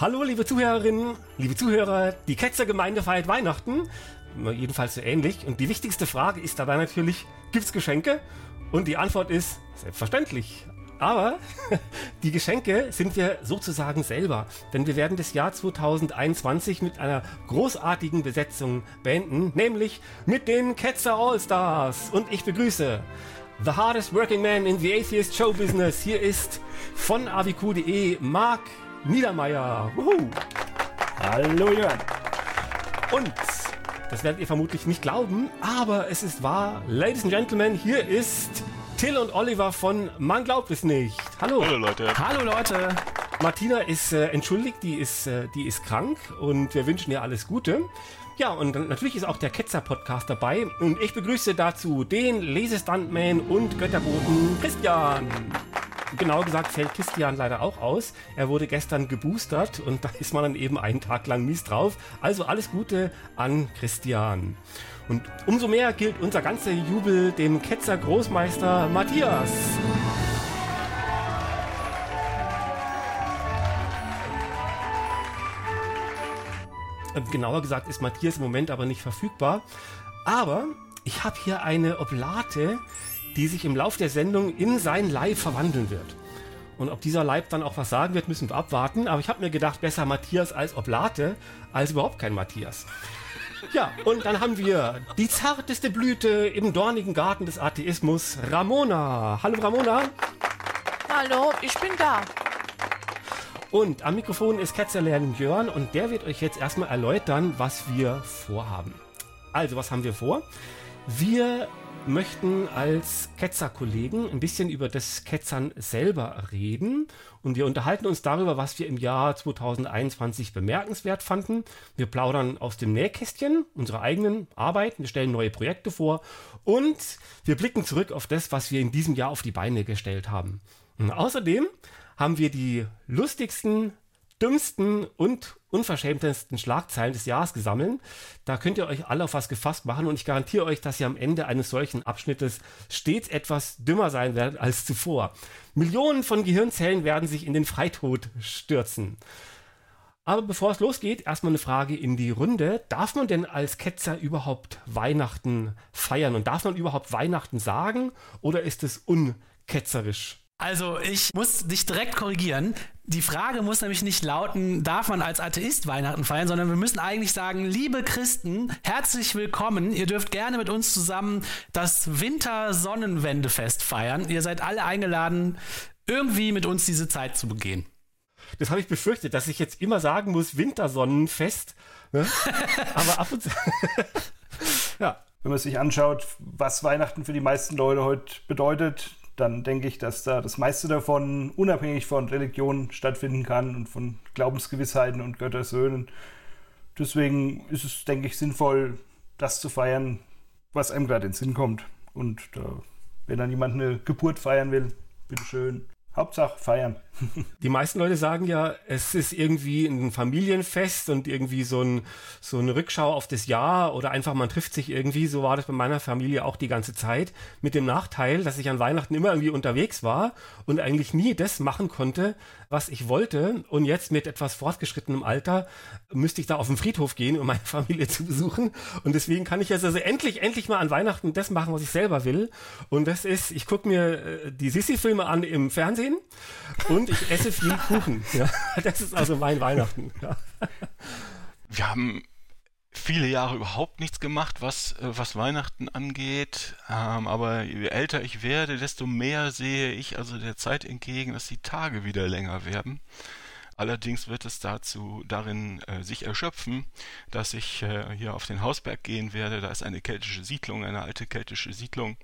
Hallo, liebe Zuhörerinnen, liebe Zuhörer, die Ketzergemeinde feiert Weihnachten. Jedenfalls so ähnlich. Und die wichtigste Frage ist dabei natürlich, gibt's Geschenke? Und die Antwort ist selbstverständlich. Aber die Geschenke sind wir sozusagen selber, denn wir werden das Jahr 2021 mit einer großartigen Besetzung beenden, nämlich mit den Ketzer All-Stars. Und ich begrüße The Hardest Working Man in the Atheist Show Business. Hier ist von aviq.de Marc Niedermeyer. Wuhu. Hallo Jörn. Und das werdet ihr vermutlich nicht glauben, aber es ist wahr. Ladies and Gentlemen, hier ist Till und Oliver von Man glaubt es nicht. Hallo. Hallo Leute. Hallo Leute. Martina ist äh, entschuldigt, die ist, äh, die ist krank und wir wünschen ihr alles Gute. Ja, und natürlich ist auch der Ketzer-Podcast dabei. Und ich begrüße dazu den Lesestuntman und Götterboten Christian. Genauer gesagt fällt Christian leider auch aus. Er wurde gestern geboostert und da ist man dann eben einen Tag lang mies drauf. Also alles Gute an Christian. Und umso mehr gilt unser ganzer Jubel dem Ketzer Großmeister Matthias. Genauer gesagt ist Matthias im Moment aber nicht verfügbar. Aber ich habe hier eine Oblate, die sich im Lauf der Sendung in sein Leib verwandeln wird. Und ob dieser Leib dann auch was sagen wird, müssen wir abwarten. Aber ich habe mir gedacht, besser Matthias als Oblate, als überhaupt kein Matthias. Ja, und dann haben wir die zarteste Blüte im dornigen Garten des Atheismus, Ramona. Hallo Ramona. Hallo, ich bin da. Und am Mikrofon ist Ketzerlernen Jörn und der wird euch jetzt erstmal erläutern, was wir vorhaben. Also, was haben wir vor? Wir möchten als Ketzer-Kollegen ein bisschen über das Ketzern selber reden und wir unterhalten uns darüber, was wir im Jahr 2021 bemerkenswert fanden. Wir plaudern aus dem Nähkästchen unserer eigenen Arbeit, wir stellen neue Projekte vor und wir blicken zurück auf das, was wir in diesem Jahr auf die Beine gestellt haben. Und außerdem haben wir die lustigsten, dümmsten und unverschämtesten Schlagzeilen des Jahres gesammelt. Da könnt ihr euch alle auf was gefasst machen und ich garantiere euch, dass ihr am Ende eines solchen Abschnittes stets etwas dümmer sein werdet als zuvor. Millionen von Gehirnzellen werden sich in den Freitod stürzen. Aber bevor es losgeht, erstmal eine Frage in die Runde. Darf man denn als Ketzer überhaupt Weihnachten feiern und darf man überhaupt Weihnachten sagen oder ist es unketzerisch? Also ich muss dich direkt korrigieren. Die Frage muss nämlich nicht lauten, darf man als Atheist Weihnachten feiern, sondern wir müssen eigentlich sagen, liebe Christen, herzlich willkommen. Ihr dürft gerne mit uns zusammen das Winter-Sonnenwendefest feiern. Ihr seid alle eingeladen, irgendwie mit uns diese Zeit zu begehen. Das habe ich befürchtet, dass ich jetzt immer sagen muss, Wintersonnenfest. Ne? Aber ab und zu. ja. Wenn man sich anschaut, was Weihnachten für die meisten Leute heute bedeutet, dann denke ich, dass da das meiste davon unabhängig von Religion stattfinden kann und von Glaubensgewissheiten und Göttersöhnen. Deswegen ist es, denke ich, sinnvoll, das zu feiern, was einem gerade in den Sinn kommt. Und äh, wenn dann jemand eine Geburt feiern will, bitteschön. Hauptsache feiern. Die meisten Leute sagen ja, es ist irgendwie ein Familienfest und irgendwie so, ein, so eine Rückschau auf das Jahr oder einfach man trifft sich irgendwie. So war das bei meiner Familie auch die ganze Zeit. Mit dem Nachteil, dass ich an Weihnachten immer irgendwie unterwegs war und eigentlich nie das machen konnte, was ich wollte. Und jetzt mit etwas fortgeschrittenem Alter müsste ich da auf den Friedhof gehen, um meine Familie zu besuchen. Und deswegen kann ich jetzt also endlich, endlich mal an Weihnachten das machen, was ich selber will. Und das ist, ich gucke mir äh, die Sissi-Filme an im Fernsehen und ich esse viel Kuchen. Ja, das ist also mein Weihnachten. Ja. Wir haben viele Jahre überhaupt nichts gemacht, was, äh, was Weihnachten angeht. Ähm, aber je älter ich werde, desto mehr sehe ich also der Zeit entgegen, dass die Tage wieder länger werden. Allerdings wird es dazu darin äh, sich erschöpfen, dass ich äh, hier auf den Hausberg gehen werde. Da ist eine keltische Siedlung, eine alte keltische Siedlung.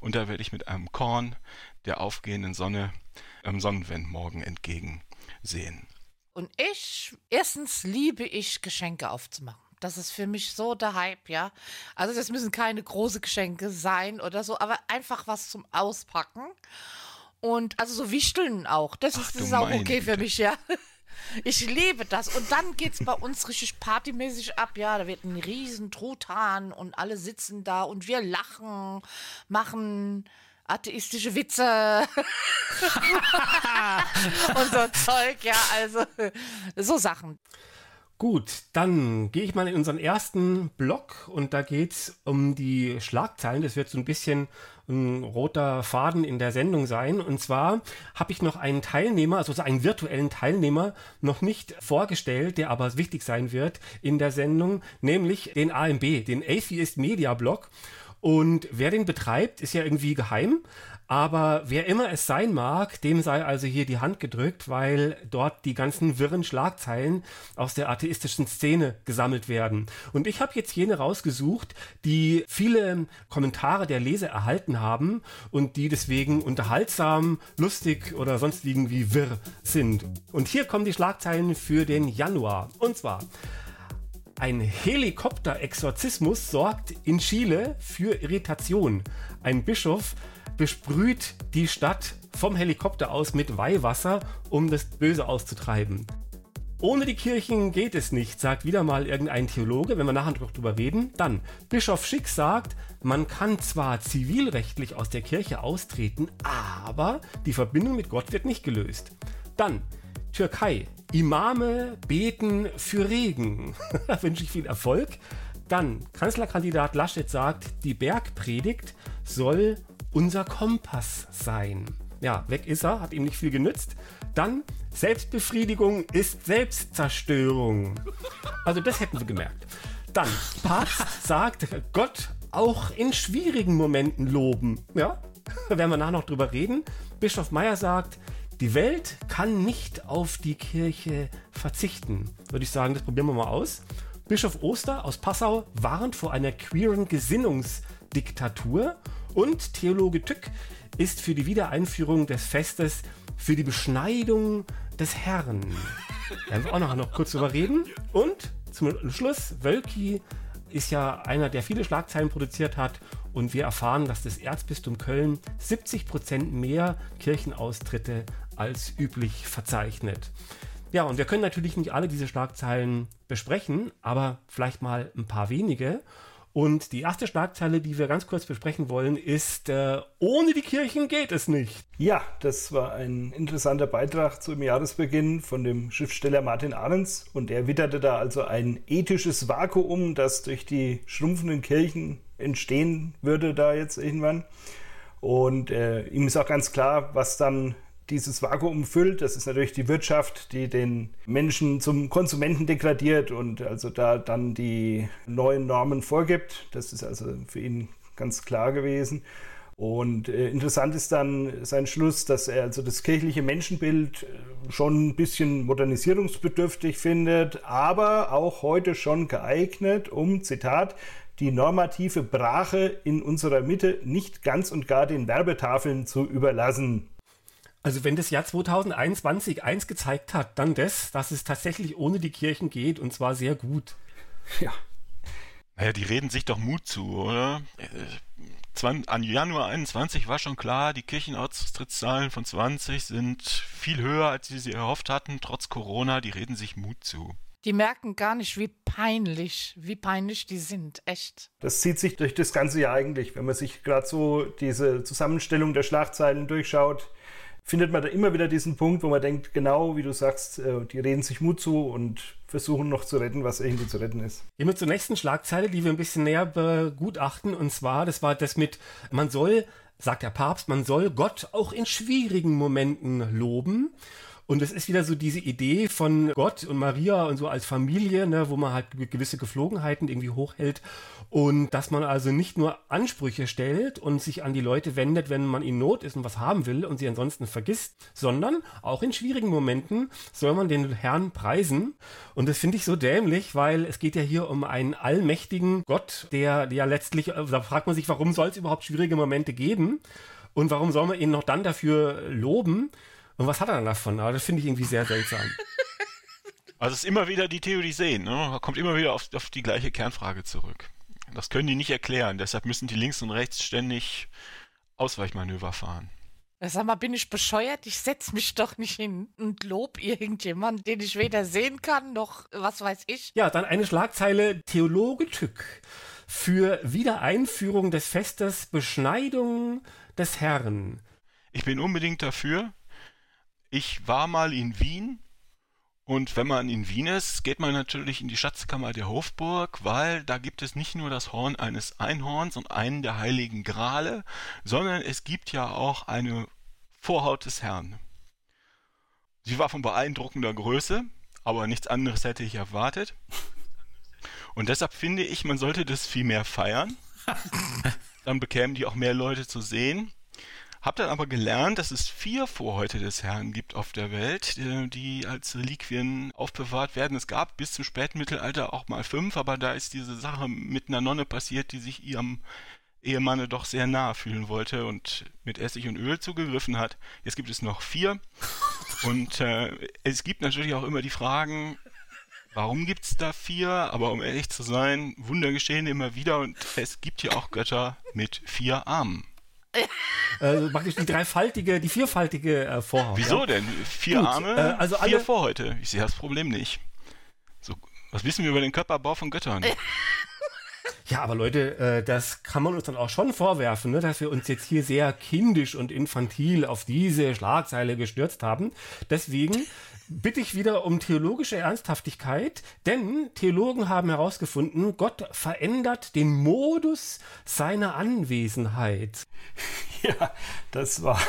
Und da werde ich mit einem Korn der aufgehenden Sonne am Sonnenwendmorgen entgegensehen. Und ich, erstens liebe ich Geschenke aufzumachen. Das ist für mich so der Hype, ja. Also das müssen keine große Geschenke sein oder so, aber einfach was zum Auspacken. Und also so Wichteln auch. Das Ach, ist, das ist auch okay für mich, ja. Ich liebe das. Und dann geht es bei uns richtig partymäßig ab. Ja, da wird ein riesen Truthahn und alle sitzen da und wir lachen, machen atheistische Witze und so Zeug, ja, also so Sachen. Gut, dann gehe ich mal in unseren ersten Block und da geht es um die Schlagzeilen. Das wird so ein bisschen ein roter Faden in der Sendung sein. Und zwar habe ich noch einen Teilnehmer, also einen virtuellen Teilnehmer, noch nicht vorgestellt, der aber wichtig sein wird in der Sendung, nämlich den AMB, den Atheist Media Blog. Und wer den betreibt, ist ja irgendwie geheim. Aber wer immer es sein mag, dem sei also hier die Hand gedrückt, weil dort die ganzen wirren Schlagzeilen aus der atheistischen Szene gesammelt werden. Und ich habe jetzt jene rausgesucht, die viele Kommentare der Leser erhalten haben und die deswegen unterhaltsam, lustig oder sonst irgendwie wirr sind. Und hier kommen die Schlagzeilen für den Januar. Und zwar ein Helikopterexorzismus sorgt in Chile für Irritation. Ein Bischof besprüht die Stadt vom Helikopter aus mit Weihwasser, um das Böse auszutreiben. Ohne die Kirchen geht es nicht, sagt wieder mal irgendein Theologe, wenn wir nachher noch drüber reden. Dann, Bischof Schick sagt, man kann zwar zivilrechtlich aus der Kirche austreten, aber die Verbindung mit Gott wird nicht gelöst. Dann, Türkei, Imame beten für Regen. da wünsche ich viel Erfolg. Dann, Kanzlerkandidat Laschet sagt, die Bergpredigt soll unser Kompass sein. Ja, weg ist er, hat ihm nicht viel genützt. Dann, Selbstbefriedigung ist Selbstzerstörung. Also das hätten wir gemerkt. Dann, Papst sagt, Gott auch in schwierigen Momenten loben. Ja, da werden wir nachher noch drüber reden. Bischof Meyer sagt, die Welt kann nicht auf die Kirche verzichten. Würde ich sagen, das probieren wir mal aus. Bischof Oster aus Passau warnt vor einer queeren Gesinnungsdiktatur und Theologe Tück ist für die Wiedereinführung des Festes für die Beschneidung des Herrn. Da werden wir auch noch, noch kurz drüber reden. Und zum Schluss, Wölki ist ja einer, der viele Schlagzeilen produziert hat. Und wir erfahren, dass das Erzbistum Köln 70 Prozent mehr Kirchenaustritte als üblich verzeichnet. Ja, und wir können natürlich nicht alle diese Schlagzeilen besprechen, aber vielleicht mal ein paar wenige. Und die erste Schlagzeile, die wir ganz kurz besprechen wollen, ist, äh, ohne die Kirchen geht es nicht. Ja, das war ein interessanter Beitrag zum Jahresbeginn von dem Schriftsteller Martin Ahrens. Und er witterte da also ein ethisches Vakuum, das durch die schrumpfenden Kirchen entstehen würde da jetzt irgendwann. Und äh, ihm ist auch ganz klar, was dann dieses Vakuum füllt. Das ist natürlich die Wirtschaft, die den Menschen zum Konsumenten degradiert und also da dann die neuen Normen vorgibt. Das ist also für ihn ganz klar gewesen. Und äh, interessant ist dann sein Schluss, dass er also das kirchliche Menschenbild äh, schon ein bisschen modernisierungsbedürftig findet, aber auch heute schon geeignet, um, Zitat, die normative Brache in unserer Mitte nicht ganz und gar den Werbetafeln zu überlassen. Also wenn das Jahr 2021 eins gezeigt hat, dann das, dass es tatsächlich ohne die Kirchen geht und zwar sehr gut. Ja. Naja, die reden sich doch Mut zu, oder? An Januar 21 war schon klar, die Kirchenaustrittszahlen von 20 sind viel höher, als sie sie erhofft hatten, trotz Corona. Die reden sich Mut zu. Die merken gar nicht, wie peinlich, wie peinlich die sind, echt. Das zieht sich durch das ganze Jahr eigentlich, wenn man sich gerade so diese Zusammenstellung der Schlagzeilen durchschaut findet man da immer wieder diesen Punkt, wo man denkt, genau wie du sagst, äh, die reden sich Mut zu und versuchen noch zu retten, was irgendwie zu retten ist. Gehen wir zur nächsten Schlagzeile, die wir ein bisschen näher begutachten. Und zwar, das war das mit, man soll, sagt der Papst, man soll Gott auch in schwierigen Momenten loben. Und es ist wieder so diese Idee von Gott und Maria und so als Familie, ne, wo man halt gewisse Geflogenheiten irgendwie hochhält. Und dass man also nicht nur Ansprüche stellt und sich an die Leute wendet, wenn man in Not ist und was haben will und sie ansonsten vergisst, sondern auch in schwierigen Momenten soll man den Herrn preisen. Und das finde ich so dämlich, weil es geht ja hier um einen allmächtigen Gott, der ja letztlich, da fragt man sich, warum soll es überhaupt schwierige Momente geben? Und warum soll man ihn noch dann dafür loben? Und was hat er dann davon? Aber das finde ich irgendwie sehr seltsam. Also es ist immer wieder die Theorie sehen, ne? kommt immer wieder auf, auf die gleiche Kernfrage zurück. Das können die nicht erklären, deshalb müssen die links und rechts ständig Ausweichmanöver fahren. Sag mal, bin ich bescheuert? Ich setze mich doch nicht hin und lob irgendjemanden, den ich weder sehen kann, noch was weiß ich. Ja, dann eine Schlagzeile Theologe Tück für Wiedereinführung des Festes Beschneidung des Herrn. Ich bin unbedingt dafür. Ich war mal in Wien und wenn man in Wien ist, geht man natürlich in die Schatzkammer der Hofburg, weil da gibt es nicht nur das Horn eines Einhorns und einen der heiligen Grale, sondern es gibt ja auch eine Vorhaut des Herrn. Sie war von beeindruckender Größe, aber nichts anderes hätte ich erwartet. Und deshalb finde ich, man sollte das viel mehr feiern. Dann bekämen die auch mehr Leute zu sehen. Hab dann aber gelernt, dass es vier Vorhäute des Herrn gibt auf der Welt, äh, die als Reliquien aufbewahrt werden. Es gab bis zum späten Mittelalter auch mal fünf, aber da ist diese Sache mit einer Nonne passiert, die sich ihrem Ehemanne doch sehr nahe fühlen wollte und mit Essig und Öl zugegriffen hat. Jetzt gibt es noch vier. Und äh, es gibt natürlich auch immer die Fragen, warum gibt es da vier? Aber um ehrlich zu sein, Wunder geschehen immer wieder und es gibt ja auch Götter mit vier Armen. Also praktisch die dreifaltige, die vierfaltige äh, Vorhaut. Wieso ja? denn? Vier Gut, Arme, äh, also vier alle- Vorhäute. Ich sehe das Problem nicht. So, was wissen wir über den Körperbau von Göttern? Ja, aber Leute, äh, das kann man uns dann auch schon vorwerfen, ne, dass wir uns jetzt hier sehr kindisch und infantil auf diese Schlagzeile gestürzt haben. Deswegen bitte ich wieder um theologische Ernsthaftigkeit, denn Theologen haben herausgefunden, Gott verändert den Modus seiner Anwesenheit. Ja, das war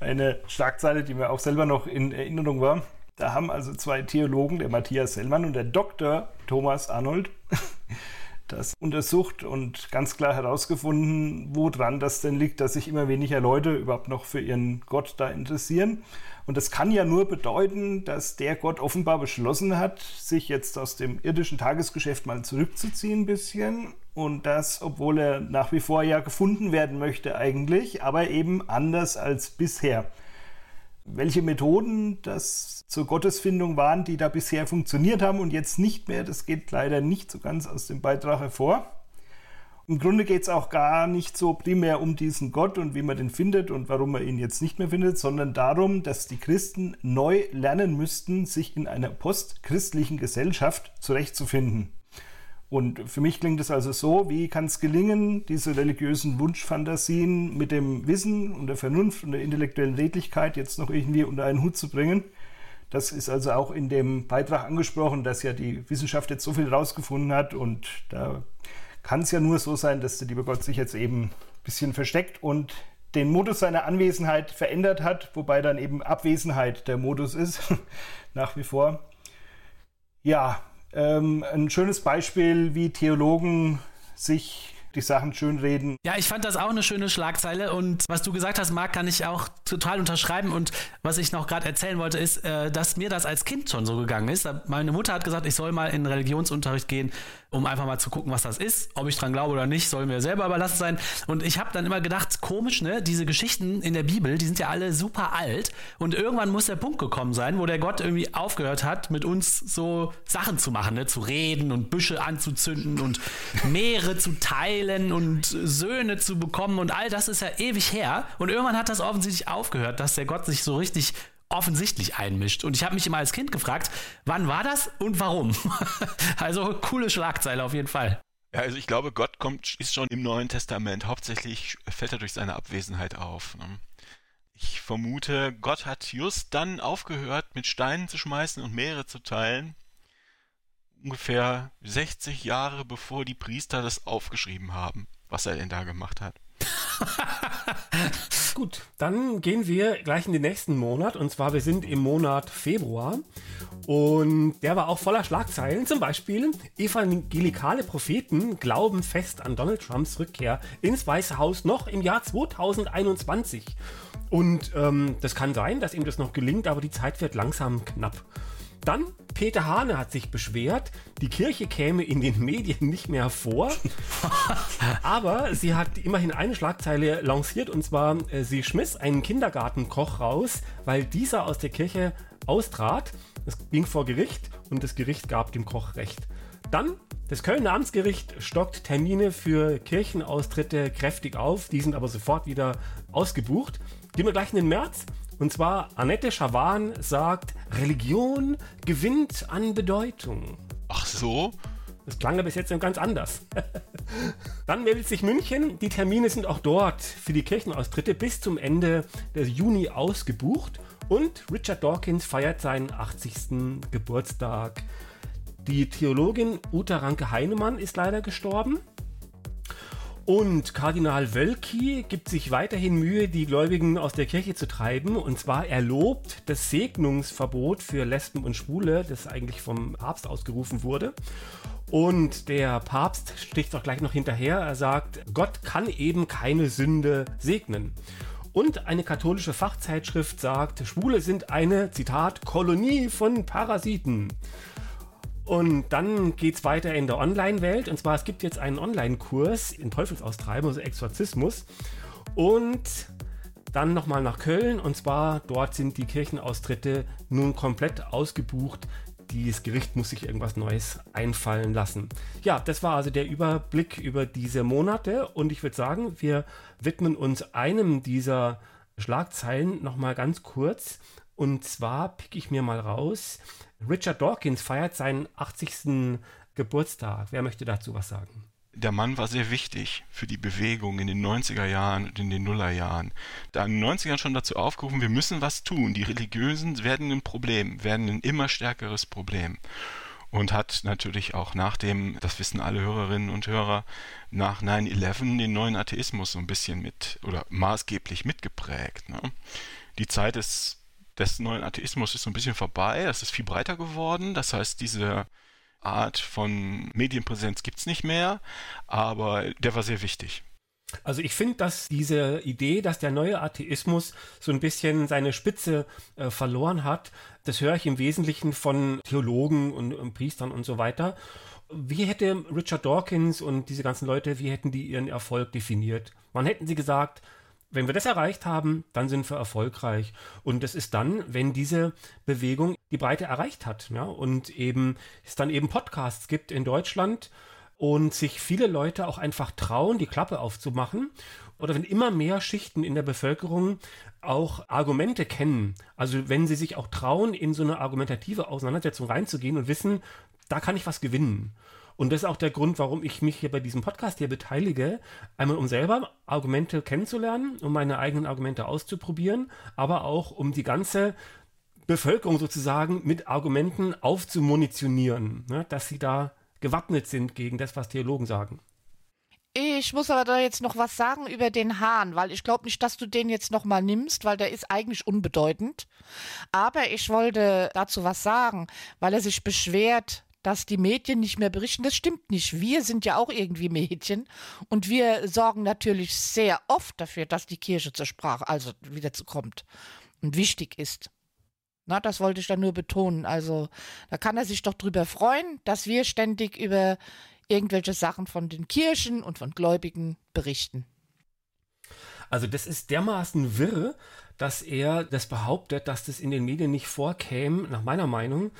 eine Schlagzeile, die mir auch selber noch in Erinnerung war. Da haben also zwei Theologen, der Matthias Sellmann und der Dr. Thomas Arnold, das untersucht und ganz klar herausgefunden, woran das denn liegt, dass sich immer weniger Leute überhaupt noch für ihren Gott da interessieren. Und das kann ja nur bedeuten, dass der Gott offenbar beschlossen hat, sich jetzt aus dem irdischen Tagesgeschäft mal zurückzuziehen ein bisschen. Und das, obwohl er nach wie vor ja gefunden werden möchte eigentlich, aber eben anders als bisher. Welche Methoden das zur Gottesfindung waren, die da bisher funktioniert haben und jetzt nicht mehr, das geht leider nicht so ganz aus dem Beitrag hervor. Im Grunde geht es auch gar nicht so primär um diesen Gott und wie man den findet und warum man ihn jetzt nicht mehr findet, sondern darum, dass die Christen neu lernen müssten, sich in einer postchristlichen Gesellschaft zurechtzufinden. Und für mich klingt es also so, wie kann es gelingen, diese religiösen Wunschfantasien mit dem Wissen und der Vernunft und der intellektuellen Redlichkeit jetzt noch irgendwie unter einen Hut zu bringen. Das ist also auch in dem Beitrag angesprochen, dass ja die Wissenschaft jetzt so viel rausgefunden hat und da kann es ja nur so sein, dass der liebe Gott sich jetzt eben ein bisschen versteckt und den Modus seiner Anwesenheit verändert hat, wobei dann eben Abwesenheit der Modus ist, nach wie vor. Ja, ähm, ein schönes Beispiel, wie Theologen sich die Sachen schönreden. Ja, ich fand das auch eine schöne Schlagzeile und was du gesagt hast, Marc, kann ich auch total unterschreiben und was ich noch gerade erzählen wollte, ist, äh, dass mir das als Kind schon so gegangen ist. Meine Mutter hat gesagt, ich soll mal in Religionsunterricht gehen, um einfach mal zu gucken, was das ist. Ob ich dran glaube oder nicht, soll mir selber überlassen sein. Und ich habe dann immer gedacht, komisch, ne? Diese Geschichten in der Bibel, die sind ja alle super alt und irgendwann muss der Punkt gekommen sein, wo der Gott irgendwie aufgehört hat, mit uns so Sachen zu machen, ne? Zu reden und Büsche anzuzünden und Meere zu teilen und Söhne zu bekommen und all das ist ja ewig her. Und irgendwann hat das offensichtlich aufgehört, dass der Gott sich so richtig offensichtlich einmischt. Und ich habe mich immer als Kind gefragt, wann war das und warum? also coole Schlagzeile auf jeden Fall. Ja, also ich glaube, Gott kommt, ist schon im Neuen Testament. Hauptsächlich fällt er durch seine Abwesenheit auf. Ne? Ich vermute, Gott hat just dann aufgehört, mit Steinen zu schmeißen und Meere zu teilen. Ungefähr 60 Jahre bevor die Priester das aufgeschrieben haben, was er denn da gemacht hat. Gut, dann gehen wir gleich in den nächsten Monat. Und zwar, wir sind im Monat Februar. Und der war auch voller Schlagzeilen. Zum Beispiel, evangelikale Propheten glauben fest an Donald Trumps Rückkehr ins Weiße Haus noch im Jahr 2021. Und ähm, das kann sein, dass ihm das noch gelingt, aber die Zeit wird langsam knapp. Dann, Peter Hane hat sich beschwert, die Kirche käme in den Medien nicht mehr vor. Aber sie hat immerhin eine Schlagzeile lanciert und zwar, äh, sie schmiss einen Kindergartenkoch raus, weil dieser aus der Kirche austrat. Es ging vor Gericht und das Gericht gab dem Koch Recht. Dann, das Kölner Amtsgericht stockt Termine für Kirchenaustritte kräftig auf, die sind aber sofort wieder ausgebucht. Gehen wir gleich in den März. Und zwar Annette Schawan sagt, Religion gewinnt an Bedeutung. Ach so? Das klang ja bis jetzt ganz anders. Dann meldet sich München. Die Termine sind auch dort für die Kirchenaustritte bis zum Ende des Juni ausgebucht. Und Richard Dawkins feiert seinen 80. Geburtstag. Die Theologin Uta Ranke Heinemann ist leider gestorben. Und Kardinal Wölki gibt sich weiterhin Mühe, die Gläubigen aus der Kirche zu treiben. Und zwar er lobt das Segnungsverbot für Lesben und Schwule, das eigentlich vom Papst ausgerufen wurde. Und der Papst sticht auch gleich noch hinterher. Er sagt, Gott kann eben keine Sünde segnen. Und eine katholische Fachzeitschrift sagt, Schwule sind eine, Zitat, Kolonie von Parasiten. Und dann geht es weiter in der Online-Welt. Und zwar, es gibt jetzt einen Online-Kurs in Teufelsaustreibung, also Exorzismus. Und dann nochmal nach Köln. Und zwar, dort sind die Kirchenaustritte nun komplett ausgebucht. Das Gericht muss sich irgendwas Neues einfallen lassen. Ja, das war also der Überblick über diese Monate. Und ich würde sagen, wir widmen uns einem dieser Schlagzeilen nochmal ganz kurz. Und zwar pick ich mir mal raus Richard Dawkins feiert seinen 80. Geburtstag. Wer möchte dazu was sagen? Der Mann war sehr wichtig für die Bewegung in den 90er Jahren und in den Nullerjahren. Da in den 90ern schon dazu aufgerufen, wir müssen was tun. Die Religiösen werden ein Problem, werden ein immer stärkeres Problem. Und hat natürlich auch nach dem, das wissen alle Hörerinnen und Hörer, nach 9-11 den neuen Atheismus so ein bisschen mit oder maßgeblich mitgeprägt. Ne? Die Zeit ist des neuen Atheismus ist so ein bisschen vorbei. Das ist viel breiter geworden. Das heißt, diese Art von Medienpräsenz gibt es nicht mehr, aber der war sehr wichtig. Also ich finde, dass diese Idee, dass der neue Atheismus so ein bisschen seine Spitze äh, verloren hat, das höre ich im Wesentlichen von Theologen und, und, Priestern und so weiter. Wie hätte Richard Dawkins und diese ganzen Leute, wie hätten die ihren Erfolg definiert? Wann hätten sie gesagt, wenn wir das erreicht haben, dann sind wir erfolgreich. Und das ist dann, wenn diese Bewegung die Breite erreicht hat. Ja? Und eben es dann eben Podcasts gibt in Deutschland und sich viele Leute auch einfach trauen, die Klappe aufzumachen. Oder wenn immer mehr Schichten in der Bevölkerung auch Argumente kennen. Also wenn sie sich auch trauen, in so eine argumentative Auseinandersetzung reinzugehen und wissen, da kann ich was gewinnen. Und das ist auch der Grund, warum ich mich hier bei diesem Podcast hier beteilige. Einmal, um selber Argumente kennenzulernen, um meine eigenen Argumente auszuprobieren, aber auch, um die ganze Bevölkerung sozusagen mit Argumenten aufzumunitionieren, ne, dass sie da gewappnet sind gegen das, was Theologen sagen. Ich muss aber da jetzt noch was sagen über den Hahn, weil ich glaube nicht, dass du den jetzt nochmal nimmst, weil der ist eigentlich unbedeutend. Aber ich wollte dazu was sagen, weil er sich beschwert, dass die Medien nicht mehr berichten. Das stimmt nicht. Wir sind ja auch irgendwie Medien und wir sorgen natürlich sehr oft dafür, dass die Kirche zur Sprache, also wieder kommt und wichtig ist. Na, das wollte ich dann nur betonen. Also, da kann er sich doch drüber freuen, dass wir ständig über irgendwelche Sachen von den Kirchen und von Gläubigen berichten. Also, das ist dermaßen wirr, dass er das behauptet, dass das in den Medien nicht vorkäme, nach meiner Meinung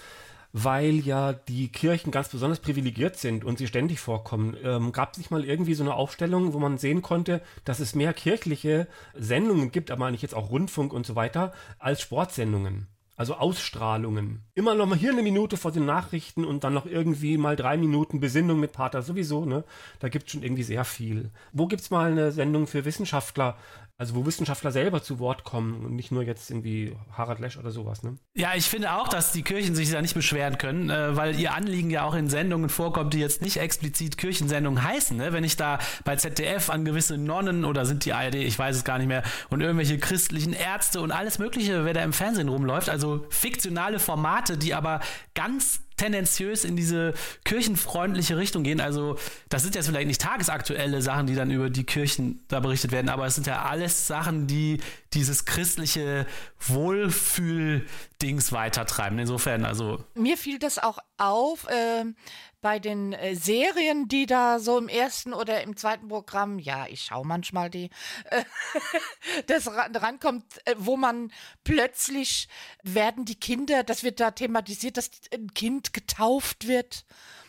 weil ja die Kirchen ganz besonders privilegiert sind und sie ständig vorkommen. Ähm, Gab es nicht mal irgendwie so eine Aufstellung, wo man sehen konnte, dass es mehr kirchliche Sendungen gibt, aber nicht jetzt auch Rundfunk und so weiter, als Sportsendungen? Also Ausstrahlungen. Immer noch mal hier eine Minute vor den Nachrichten und dann noch irgendwie mal drei Minuten Besinnung mit Pater sowieso, ne? Da gibt es schon irgendwie sehr viel. Wo gibt es mal eine Sendung für Wissenschaftler, also wo Wissenschaftler selber zu Wort kommen und nicht nur jetzt irgendwie Harald Lesch oder sowas, ne? Ja, ich finde auch, dass die Kirchen sich da nicht beschweren können, äh, weil ihr Anliegen ja auch in Sendungen vorkommt, die jetzt nicht explizit Kirchensendungen heißen. Ne? Wenn ich da bei ZDF an gewisse Nonnen oder sind die ARD, ich weiß es gar nicht mehr, und irgendwelche christlichen Ärzte und alles Mögliche, wer da im Fernsehen rumläuft, also fiktionale Formate, die aber ganz tendenziös in diese kirchenfreundliche Richtung gehen. Also das sind jetzt vielleicht nicht tagesaktuelle Sachen, die dann über die Kirchen da berichtet werden, aber es sind ja alles Sachen, die dieses christliche Wohlfühl-Dings weitertreiben. Insofern, also. Mir fiel das auch auf, äh, bei den äh, Serien, die da so im ersten oder im zweiten Programm, ja, ich schaue manchmal die, äh, das rankommt, äh, wo man plötzlich werden die Kinder, das wird da thematisiert, dass ein Kind getauft wird.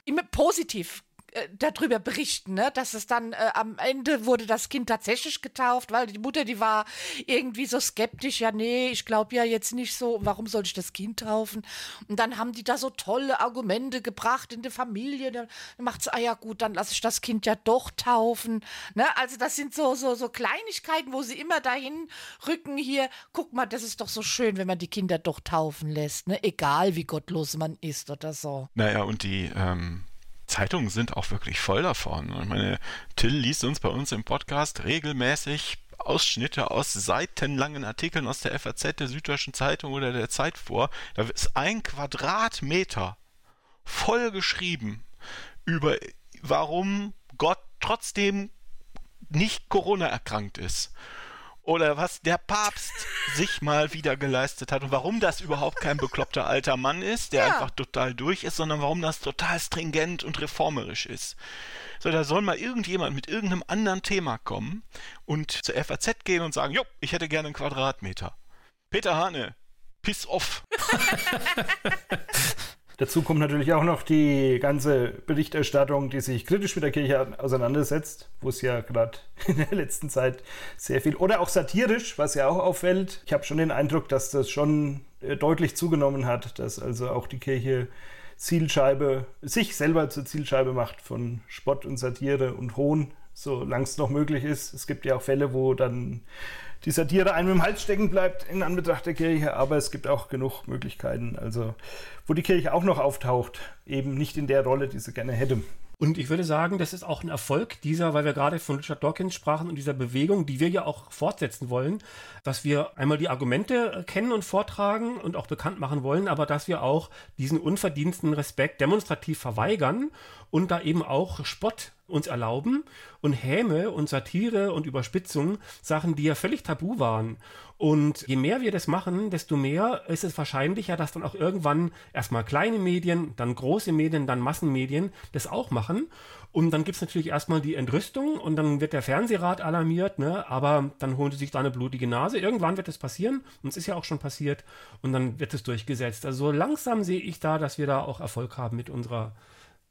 Immer positiv äh, darüber berichten, ne? dass es dann äh, am Ende wurde das Kind tatsächlich getauft, weil die Mutter, die war irgendwie so skeptisch, ja, nee, ich glaube ja jetzt nicht so, warum soll ich das Kind taufen? Und dann haben die da so tolle Argumente gebracht in der Familie. Dann macht es, ah ja gut, dann lasse ich das Kind ja doch taufen. Ne? Also das sind so, so, so Kleinigkeiten, wo sie immer dahin rücken hier, guck mal, das ist doch so schön, wenn man die Kinder doch taufen lässt, ne? egal wie gottlos man ist oder so. Naja, und die ähm, Zeitungen sind auch wirklich voll davon. Ich meine, Till liest uns bei uns im Podcast regelmäßig Ausschnitte aus seitenlangen Artikeln aus der FAZ, der Süddeutschen Zeitung oder der Zeit vor. Da ist ein Quadratmeter voll geschrieben über warum Gott trotzdem nicht Corona erkrankt ist oder was der Papst sich mal wieder geleistet hat und warum das überhaupt kein bekloppter alter Mann ist, der ja. einfach total durch ist, sondern warum das total stringent und reformerisch ist. So, da soll mal irgendjemand mit irgendeinem anderen Thema kommen und zur FAZ gehen und sagen, jo, ich hätte gerne einen Quadratmeter. Peter Hane, piss off. Dazu kommt natürlich auch noch die ganze Berichterstattung, die sich kritisch mit der Kirche auseinandersetzt, wo es ja gerade in der letzten Zeit sehr viel, oder auch satirisch, was ja auch auffällt. Ich habe schon den Eindruck, dass das schon äh, deutlich zugenommen hat, dass also auch die Kirche Zielscheibe, sich selber zur Zielscheibe macht von Spott und Satire und Hohn, solange es noch möglich ist. Es gibt ja auch Fälle, wo dann die Satire einem im Hals stecken bleibt in Anbetracht der Kirche, aber es gibt auch genug Möglichkeiten, also wo die Kirche auch noch auftaucht, eben nicht in der Rolle, die sie gerne hätte. Und ich würde sagen, das ist auch ein Erfolg dieser, weil wir gerade von Richard Dawkins sprachen und dieser Bewegung, die wir ja auch fortsetzen wollen, dass wir einmal die Argumente kennen und vortragen und auch bekannt machen wollen, aber dass wir auch diesen unverdiensten Respekt demonstrativ verweigern und da eben auch Spott uns erlauben und Häme und Satire und Überspitzung, Sachen, die ja völlig tabu waren. Und je mehr wir das machen, desto mehr ist es wahrscheinlicher, dass dann auch irgendwann erstmal kleine Medien, dann große Medien, dann Massenmedien das auch machen. Und dann gibt es natürlich erstmal die Entrüstung und dann wird der Fernsehrat alarmiert, ne? aber dann holen sie sich da eine blutige Nase. Irgendwann wird es passieren und es ist ja auch schon passiert und dann wird es durchgesetzt. Also so langsam sehe ich da, dass wir da auch Erfolg haben mit unserer,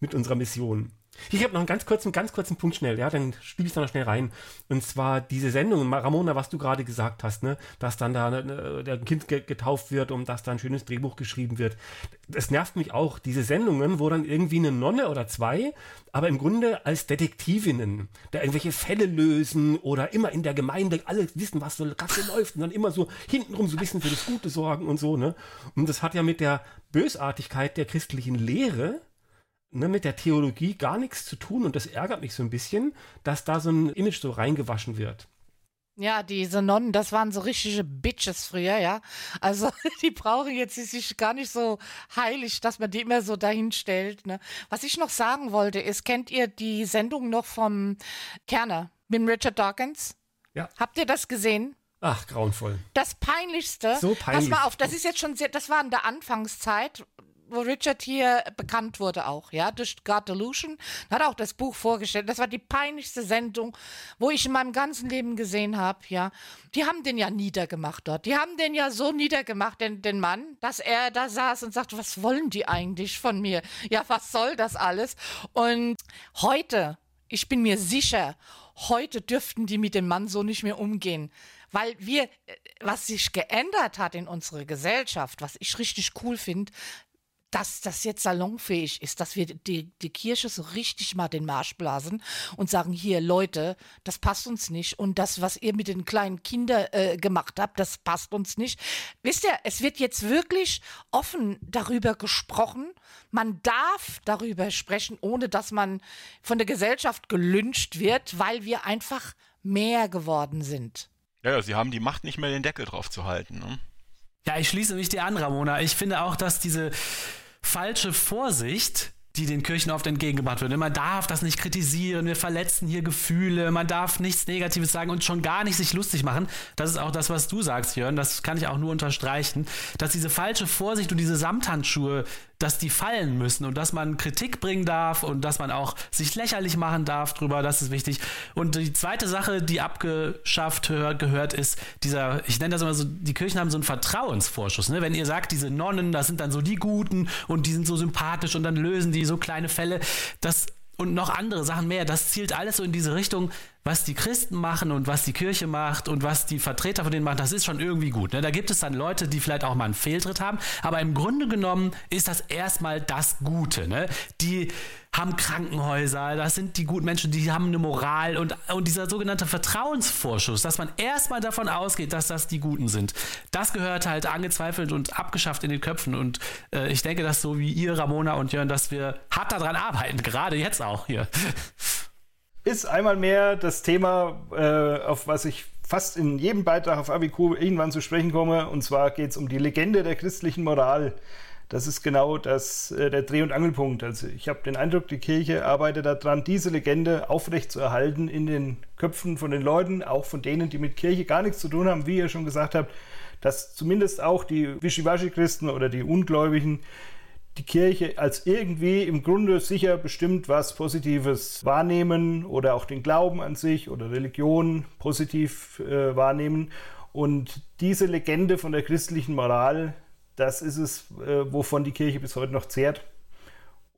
mit unserer Mission. Ich habe noch einen ganz kurzen, ganz kurzen Punkt schnell, ja, dann spiele ich da noch schnell rein. Und zwar diese Sendung, Ramona, was du gerade gesagt hast, ne, dass dann da ne, der Kind getauft wird und dass da ein schönes Drehbuch geschrieben wird. Das nervt mich auch, diese Sendungen, wo dann irgendwie eine Nonne oder zwei, aber im Grunde als Detektivinnen, da irgendwelche Fälle lösen oder immer in der Gemeinde alle wissen, was so Kasse läuft und dann immer so hintenrum so ein bisschen für das Gute sorgen und so, ne. Und das hat ja mit der Bösartigkeit der christlichen Lehre ne, mit der Theologie gar nichts zu tun und das ärgert mich so ein bisschen, dass da so ein Image so reingewaschen wird. Ja, diese Nonnen, das waren so richtige Bitches früher, ja. Also die brauchen jetzt sich gar nicht so heilig, dass man die immer so dahin stellt. Ne? Was ich noch sagen wollte, ist, kennt ihr die Sendung noch vom Kerner mit Richard Dawkins? Ja. Habt ihr das gesehen? Ach, grauenvoll. Das Peinlichste. So peinlich. Pass mal auf, das ist jetzt schon sehr, das war in der Anfangszeit, wo Richard hier bekannt wurde auch, ja, durch God Delusion, hat auch das Buch vorgestellt. Das war die peinlichste Sendung, wo ich in meinem ganzen Leben gesehen habe, ja. Die haben den ja niedergemacht dort. Die haben den ja so niedergemacht, den, den Mann, dass er da saß und sagte, was wollen die eigentlich von mir? Ja, was soll das alles? Und heute, ich bin mir sicher, heute dürften die mit dem Mann so nicht mehr umgehen weil wir, äh, was sich geändert hat in unserer Gesellschaft, was ich richtig cool finde, dass das jetzt salonfähig ist, dass wir die, die Kirche so richtig mal den Marsch blasen und sagen, hier Leute, das passt uns nicht und das, was ihr mit den kleinen Kindern äh, gemacht habt, das passt uns nicht. Wisst ihr, es wird jetzt wirklich offen darüber gesprochen. Man darf darüber sprechen, ohne dass man von der Gesellschaft gelünscht wird, weil wir einfach mehr geworden sind. Ja, ja sie haben die Macht nicht mehr den Deckel drauf zu halten. Ne? Ja, ich schließe mich dir an, Ramona. Ich finde auch, dass diese falsche Vorsicht die den Kirchen oft entgegengebracht wird. Man darf das nicht kritisieren, wir verletzen hier Gefühle, man darf nichts Negatives sagen und schon gar nicht sich lustig machen. Das ist auch das, was du sagst, Jörn, das kann ich auch nur unterstreichen, dass diese falsche Vorsicht und diese Samthandschuhe dass die fallen müssen und dass man Kritik bringen darf und dass man auch sich lächerlich machen darf drüber, das ist wichtig. Und die zweite Sache, die abgeschafft gehört, ist dieser, ich nenne das immer so, die Kirchen haben so einen Vertrauensvorschuss. Ne? Wenn ihr sagt, diese Nonnen, das sind dann so die Guten und die sind so sympathisch und dann lösen die so kleine Fälle, das und noch andere Sachen mehr. Das zielt alles so in diese Richtung, was die Christen machen und was die Kirche macht und was die Vertreter von denen machen. Das ist schon irgendwie gut. Ne? Da gibt es dann Leute, die vielleicht auch mal einen Fehltritt haben. Aber im Grunde genommen ist das erstmal das Gute. Ne? Die haben Krankenhäuser, das sind die guten Menschen, die haben eine Moral und, und dieser sogenannte Vertrauensvorschuss, dass man erstmal davon ausgeht, dass das die Guten sind. Das gehört halt angezweifelt und abgeschafft in den Köpfen. Und äh, ich denke, dass so wie ihr, Ramona und Jörn, dass wir hart daran arbeiten, gerade jetzt auch hier. Ist einmal mehr das Thema, äh, auf was ich fast in jedem Beitrag auf Abiku irgendwann zu sprechen komme. Und zwar geht es um die Legende der christlichen Moral. Das ist genau das, äh, der Dreh- und Angelpunkt. Also ich habe den Eindruck, die Kirche arbeitet daran, diese Legende aufrechtzuerhalten in den Köpfen von den Leuten, auch von denen, die mit Kirche gar nichts zu tun haben, wie ihr schon gesagt habt, dass zumindest auch die Wischiwaschi-Christen oder die Ungläubigen die Kirche als irgendwie im Grunde sicher bestimmt was Positives wahrnehmen oder auch den Glauben an sich oder Religion positiv äh, wahrnehmen. Und diese Legende von der christlichen Moral, das ist es, äh, wovon die Kirche bis heute noch zehrt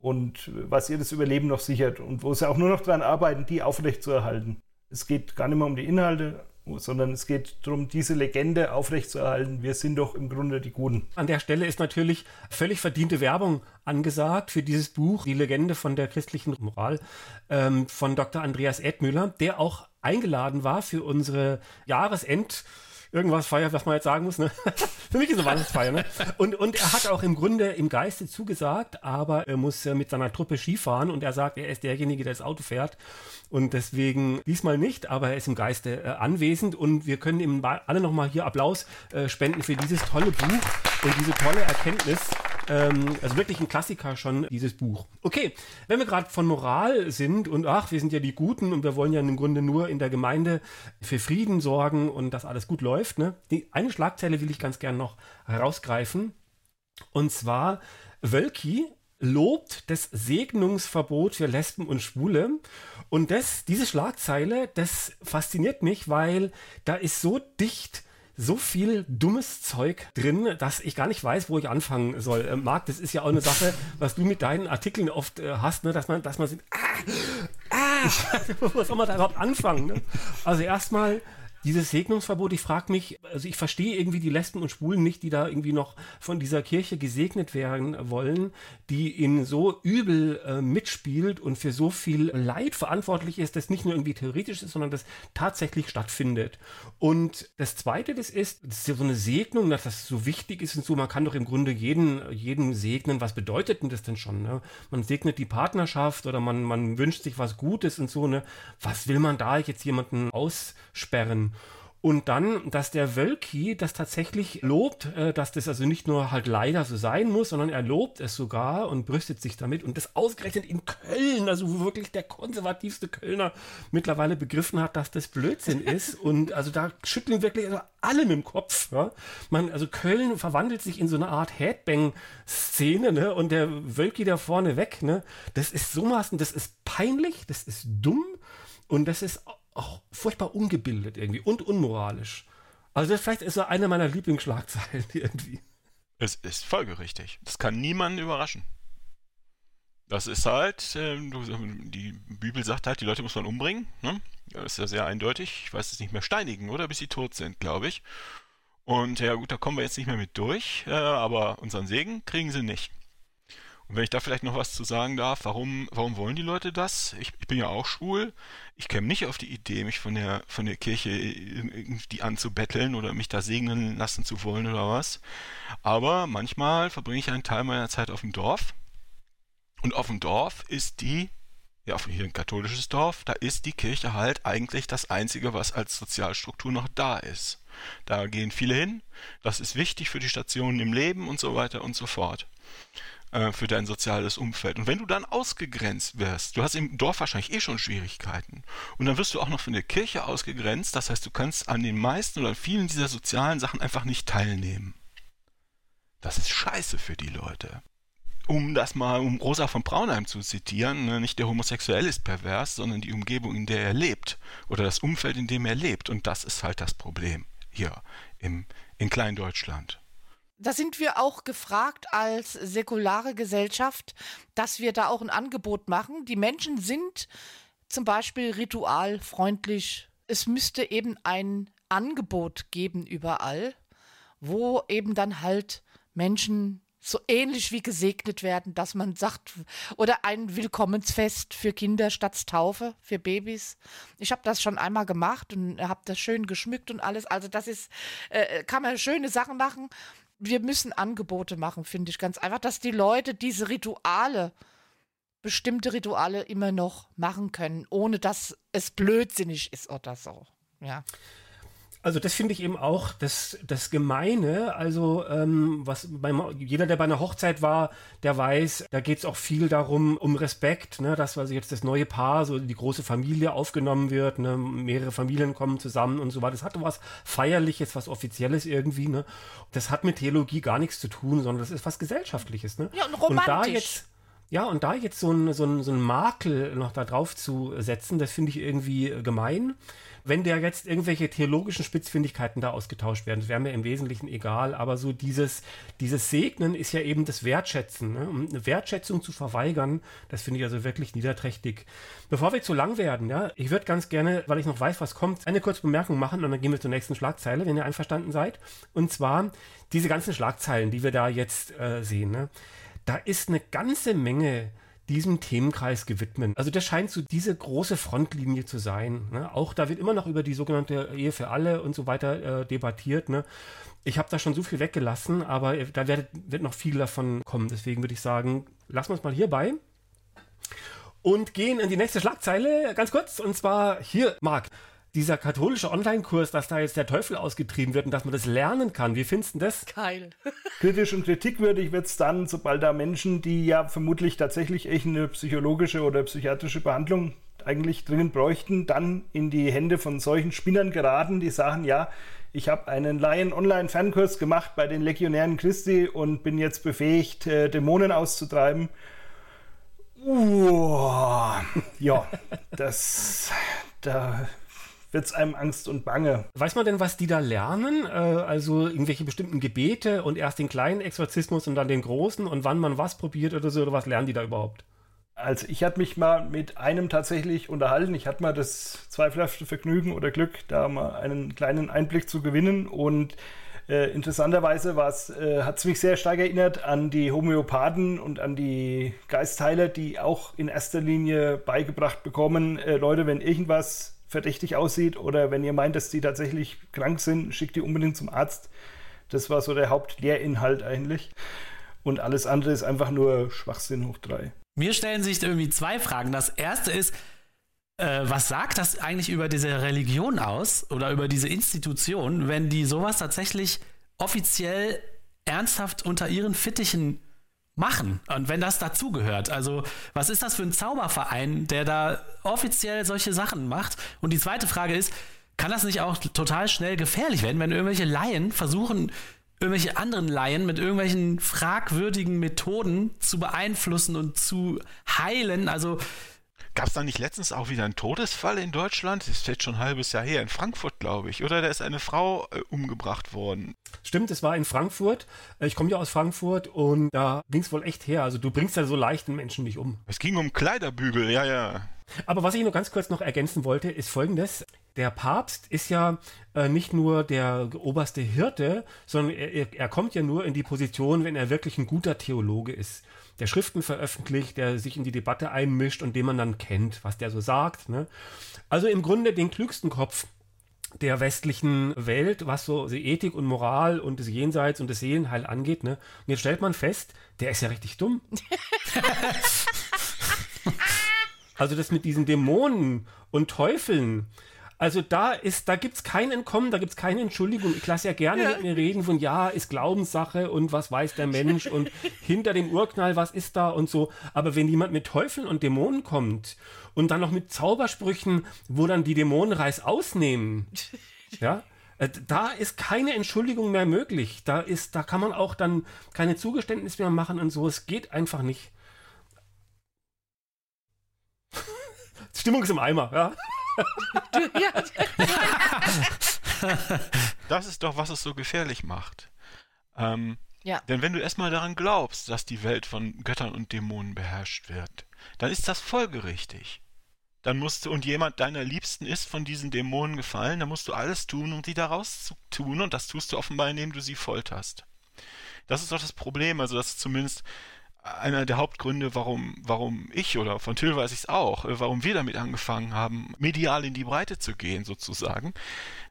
und was ihr das Überleben noch sichert und wo sie auch nur noch daran arbeiten, die aufrechtzuerhalten. Es geht gar nicht mehr um die Inhalte, sondern es geht darum, diese Legende aufrechtzuerhalten. Wir sind doch im Grunde die Guten. An der Stelle ist natürlich völlig verdiente Werbung angesagt für dieses Buch, Die Legende von der christlichen Moral, ähm, von Dr. Andreas Edmüller, der auch eingeladen war für unsere Jahresend- irgendwas Feier, was man jetzt sagen muss. Ne? Für mich ist eine Weihnachtsfeier. Ne? Und, und er hat auch im Grunde im Geiste zugesagt, aber er muss äh, mit seiner Truppe Skifahren und er sagt, er ist derjenige, der das Auto fährt. Und deswegen diesmal nicht, aber er ist im Geiste äh, anwesend und wir können ihm alle nochmal hier Applaus äh, spenden für dieses tolle Buch und diese tolle Erkenntnis. Ähm, also wirklich ein Klassiker schon, dieses Buch. Okay, wenn wir gerade von Moral sind und ach, wir sind ja die Guten und wir wollen ja im Grunde nur in der Gemeinde für Frieden sorgen und dass alles gut läuft. Ne? Die, eine Schlagzeile will ich ganz gern noch herausgreifen. Und zwar Wölki lobt das Segnungsverbot für Lesben und Schwule. Und das, diese Schlagzeile, das fasziniert mich, weil da ist so dicht so viel dummes Zeug drin, dass ich gar nicht weiß, wo ich anfangen soll. Äh, Marc, das ist ja auch eine Sache, was du mit deinen Artikeln oft äh, hast, ne, dass man, dass man sieht, ah, ah, wo soll man da überhaupt anfangen? Ne? Also erstmal dieses Segnungsverbot, ich frage mich, also ich verstehe irgendwie die Lesben und Schwulen nicht, die da irgendwie noch von dieser Kirche gesegnet werden wollen, die in so übel äh, mitspielt und für so viel Leid verantwortlich ist, das nicht nur irgendwie theoretisch ist, sondern das tatsächlich stattfindet. Und das Zweite, das ist, das ist ja so eine Segnung, dass das so wichtig ist und so, man kann doch im Grunde jeden, jeden segnen. Was bedeutet denn das denn schon? Ne? Man segnet die Partnerschaft oder man, man wünscht sich was Gutes und so, ne? Was will man da jetzt jemanden aussperren? Und dann, dass der Wölki das tatsächlich lobt, äh, dass das also nicht nur halt leider so sein muss, sondern er lobt es sogar und brüstet sich damit. Und das ausgerechnet in Köln, also wo wirklich der konservativste Kölner mittlerweile begriffen hat, dass das Blödsinn ist. Und also da schütteln wirklich also alle mit dem Kopf. Ja? Man, also Köln verwandelt sich in so eine Art Headbang-Szene, ne? Und der Wölki da vorne weg, ne? Das ist so maßen, das ist peinlich, das ist dumm und das ist auch furchtbar ungebildet irgendwie und unmoralisch. Also das vielleicht ist so eine meiner Lieblingsschlagzeilen irgendwie. Es ist folgerichtig. Das kann niemanden überraschen. Das ist halt, äh, die Bibel sagt halt, die Leute muss man umbringen. Ne? Das ist ja sehr eindeutig. Ich weiß es nicht mehr, steinigen, oder? Bis sie tot sind, glaube ich. Und ja gut, da kommen wir jetzt nicht mehr mit durch, äh, aber unseren Segen kriegen sie nicht. Und wenn ich da vielleicht noch was zu sagen darf, warum, warum wollen die Leute das? Ich, ich bin ja auch schwul. Ich käme nicht auf die Idee, mich von der, von der Kirche irgendwie anzubetteln oder mich da segnen lassen zu wollen oder was. Aber manchmal verbringe ich einen Teil meiner Zeit auf dem Dorf. Und auf dem Dorf ist die, ja, hier ein katholisches Dorf, da ist die Kirche halt eigentlich das Einzige, was als Sozialstruktur noch da ist. Da gehen viele hin. Das ist wichtig für die Stationen im Leben und so weiter und so fort. Äh, für dein soziales Umfeld. Und wenn du dann ausgegrenzt wirst, du hast im Dorf wahrscheinlich eh schon Schwierigkeiten, und dann wirst du auch noch von der Kirche ausgegrenzt, das heißt, du kannst an den meisten oder vielen dieser sozialen Sachen einfach nicht teilnehmen. Das ist scheiße für die Leute. Um das mal, um Rosa von Braunheim zu zitieren, ne, nicht der Homosexuell ist pervers, sondern die Umgebung, in der er lebt oder das Umfeld, in dem er lebt. Und das ist halt das Problem hier im, in Kleindeutschland. Da sind wir auch gefragt als säkulare Gesellschaft, dass wir da auch ein Angebot machen. Die Menschen sind zum Beispiel ritualfreundlich. Es müsste eben ein Angebot geben überall, wo eben dann halt Menschen so ähnlich wie gesegnet werden, dass man sagt, oder ein Willkommensfest für Kinder statt Taufe, für Babys. Ich habe das schon einmal gemacht und habe das schön geschmückt und alles. Also das ist, äh, kann man schöne Sachen machen. Wir müssen Angebote machen, finde ich ganz einfach, dass die Leute diese Rituale, bestimmte Rituale immer noch machen können, ohne dass es blödsinnig ist oder so. Ja. Also das finde ich eben auch das, das Gemeine. Also ähm, was beim, jeder, der bei einer Hochzeit war, der weiß, da geht es auch viel darum, um Respekt, ne, dass also jetzt das neue Paar, so die große Familie aufgenommen wird, ne, mehrere Familien kommen zusammen und so weiter. Das hat was Feierliches, was Offizielles irgendwie. Ne. Das hat mit Theologie gar nichts zu tun, sondern das ist was Gesellschaftliches. Ne. Ja, und romantisch. Und da jetzt ja, und da jetzt so ein, so ein, so ein Makel noch da drauf zu setzen, das finde ich irgendwie gemein. Wenn der jetzt irgendwelche theologischen Spitzfindigkeiten da ausgetauscht werden, das wäre mir im Wesentlichen egal, aber so dieses, dieses Segnen ist ja eben das Wertschätzen. Ne? Um eine Wertschätzung zu verweigern, das finde ich also wirklich niederträchtig. Bevor wir zu lang werden, ja, ich würde ganz gerne, weil ich noch weiß, was kommt, eine kurze Bemerkung machen und dann gehen wir zur nächsten Schlagzeile, wenn ihr einverstanden seid. Und zwar diese ganzen Schlagzeilen, die wir da jetzt äh, sehen. Ne? Da ist eine ganze Menge diesem Themenkreis gewidmen. Also das scheint so diese große Frontlinie zu sein. Ne? Auch da wird immer noch über die sogenannte Ehe für alle und so weiter äh, debattiert. Ne? Ich habe da schon so viel weggelassen, aber da wird, wird noch viel davon kommen. Deswegen würde ich sagen, lassen wir uns mal hierbei und gehen in die nächste Schlagzeile ganz kurz. Und zwar hier, Marc dieser katholische Online-Kurs, dass da jetzt der Teufel ausgetrieben wird und dass man das lernen kann. Wie findest du das? Geil. Kritisch und kritikwürdig wird es dann, sobald da Menschen, die ja vermutlich tatsächlich echt eine psychologische oder psychiatrische Behandlung eigentlich dringend bräuchten, dann in die Hände von solchen Spinnern geraten, die sagen, ja, ich habe einen Laien-Online-Fernkurs gemacht bei den Legionären Christi und bin jetzt befähigt, äh, Dämonen auszutreiben. Uh, ja, das, da wird es einem Angst und Bange. Weiß man denn, was die da lernen? Äh, also irgendwelche bestimmten Gebete und erst den kleinen Exorzismus und dann den großen und wann man was probiert oder so, oder was lernen die da überhaupt? Also ich hatte mich mal mit einem tatsächlich unterhalten. Ich hatte mal das zweifelhafte Vergnügen oder Glück, da mal einen kleinen Einblick zu gewinnen und äh, interessanterweise äh, hat es mich sehr stark erinnert an die Homöopathen und an die Geistheiler, die auch in erster Linie beigebracht bekommen, äh, Leute, wenn irgendwas verdächtig aussieht oder wenn ihr meint, dass die tatsächlich krank sind, schickt die unbedingt zum Arzt. Das war so der Hauptlehrinhalt eigentlich. Und alles andere ist einfach nur Schwachsinn hoch drei. Mir stellen sich irgendwie zwei Fragen. Das erste ist, äh, was sagt das eigentlich über diese Religion aus oder über diese Institution, wenn die sowas tatsächlich offiziell ernsthaft unter ihren Fittichen machen. Und wenn das dazugehört, also was ist das für ein Zauberverein, der da offiziell solche Sachen macht? Und die zweite Frage ist, kann das nicht auch total schnell gefährlich werden, wenn irgendwelche Laien versuchen, irgendwelche anderen Laien mit irgendwelchen fragwürdigen Methoden zu beeinflussen und zu heilen? Also Gab es da nicht letztens auch wieder einen Todesfall in Deutschland? Das ist jetzt schon ein halbes Jahr her, in Frankfurt, glaube ich. Oder da ist eine Frau äh, umgebracht worden. Stimmt, es war in Frankfurt. Äh, ich komme ja aus Frankfurt und da ging es wohl echt her. Also du bringst ja so leicht den Menschen nicht um. Es ging um Kleiderbügel, ja, ja. Aber was ich nur ganz kurz noch ergänzen wollte, ist folgendes. Der Papst ist ja äh, nicht nur der oberste Hirte, sondern er, er kommt ja nur in die Position, wenn er wirklich ein guter Theologe ist der Schriften veröffentlicht, der sich in die Debatte einmischt und den man dann kennt, was der so sagt. Ne? Also im Grunde den klügsten Kopf der westlichen Welt, was so Ethik und Moral und das Jenseits und das Seelenheil angeht. Ne? Und jetzt stellt man fest, der ist ja richtig dumm. also das mit diesen Dämonen und Teufeln, also da ist, da gibt's kein Entkommen, da gibt's keine Entschuldigung. Ich lasse ja gerne ja. mit mir reden von ja, ist Glaubenssache und was weiß der Mensch und hinter dem Urknall, was ist da und so. Aber wenn jemand mit Teufeln und Dämonen kommt und dann noch mit Zaubersprüchen, wo dann die Dämonen Reis ausnehmen, ja, äh, da ist keine Entschuldigung mehr möglich. Da ist, da kann man auch dann keine Zugeständnisse mehr machen und so. Es geht einfach nicht. Stimmung ist im Eimer, ja. Das ist doch, was es so gefährlich macht. Ähm, Ja. Denn wenn du erstmal daran glaubst, dass die Welt von Göttern und Dämonen beherrscht wird, dann ist das folgerichtig. Dann musst du, und jemand deiner Liebsten ist von diesen Dämonen gefallen, dann musst du alles tun, um sie da rauszutun, und das tust du offenbar, indem du sie folterst. Das ist doch das Problem, also das ist zumindest einer der Hauptgründe, warum, warum ich oder von Till weiß ich es auch, äh, warum wir damit angefangen haben, medial in die Breite zu gehen sozusagen,